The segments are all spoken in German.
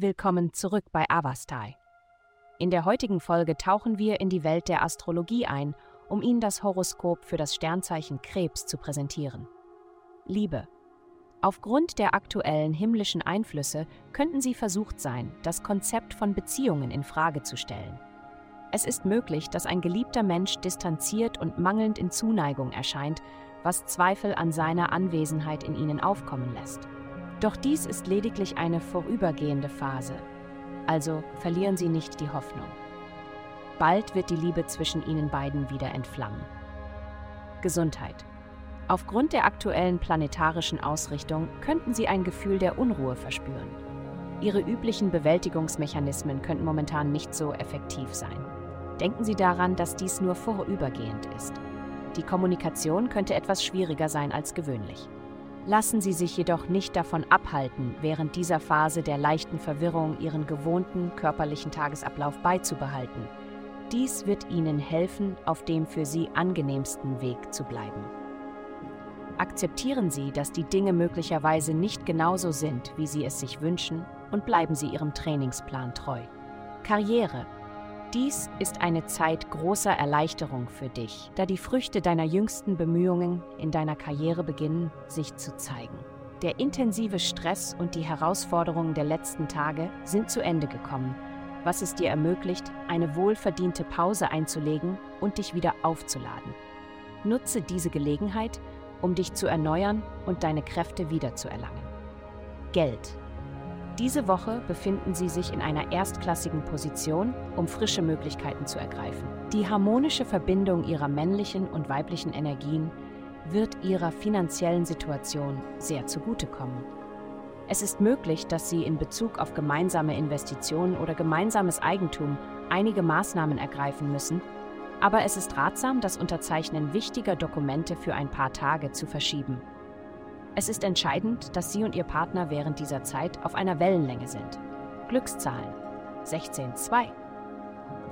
Willkommen zurück bei Avastai. In der heutigen Folge tauchen wir in die Welt der Astrologie ein, um Ihnen das Horoskop für das Sternzeichen Krebs zu präsentieren. Liebe. Aufgrund der aktuellen himmlischen Einflüsse könnten Sie versucht sein, das Konzept von Beziehungen in Frage zu stellen. Es ist möglich, dass ein geliebter Mensch distanziert und mangelnd in Zuneigung erscheint, was Zweifel an seiner Anwesenheit in Ihnen aufkommen lässt. Doch dies ist lediglich eine vorübergehende Phase, also verlieren Sie nicht die Hoffnung. Bald wird die Liebe zwischen Ihnen beiden wieder entflammen. Gesundheit. Aufgrund der aktuellen planetarischen Ausrichtung könnten Sie ein Gefühl der Unruhe verspüren. Ihre üblichen Bewältigungsmechanismen könnten momentan nicht so effektiv sein. Denken Sie daran, dass dies nur vorübergehend ist. Die Kommunikation könnte etwas schwieriger sein als gewöhnlich. Lassen Sie sich jedoch nicht davon abhalten, während dieser Phase der leichten Verwirrung Ihren gewohnten körperlichen Tagesablauf beizubehalten. Dies wird Ihnen helfen, auf dem für Sie angenehmsten Weg zu bleiben. Akzeptieren Sie, dass die Dinge möglicherweise nicht genauso sind, wie Sie es sich wünschen, und bleiben Sie Ihrem Trainingsplan treu. Karriere dies ist eine Zeit großer Erleichterung für dich, da die Früchte deiner jüngsten Bemühungen in deiner Karriere beginnen, sich zu zeigen. Der intensive Stress und die Herausforderungen der letzten Tage sind zu Ende gekommen, was es dir ermöglicht, eine wohlverdiente Pause einzulegen und dich wieder aufzuladen. Nutze diese Gelegenheit, um dich zu erneuern und deine Kräfte wiederzuerlangen. Geld diese Woche befinden sie sich in einer erstklassigen Position, um frische Möglichkeiten zu ergreifen. Die harmonische Verbindung ihrer männlichen und weiblichen Energien wird ihrer finanziellen Situation sehr zugutekommen. Es ist möglich, dass Sie in Bezug auf gemeinsame Investitionen oder gemeinsames Eigentum einige Maßnahmen ergreifen müssen, aber es ist ratsam, das Unterzeichnen wichtiger Dokumente für ein paar Tage zu verschieben. Es ist entscheidend, dass Sie und Ihr Partner während dieser Zeit auf einer Wellenlänge sind. Glückszahlen 16.2.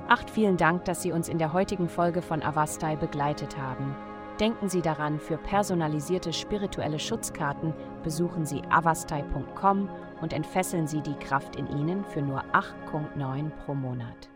Acht vielen Dank, dass Sie uns in der heutigen Folge von Avastai begleitet haben. Denken Sie daran, für personalisierte spirituelle Schutzkarten besuchen Sie avastai.com und entfesseln Sie die Kraft in Ihnen für nur 8,9 pro Monat.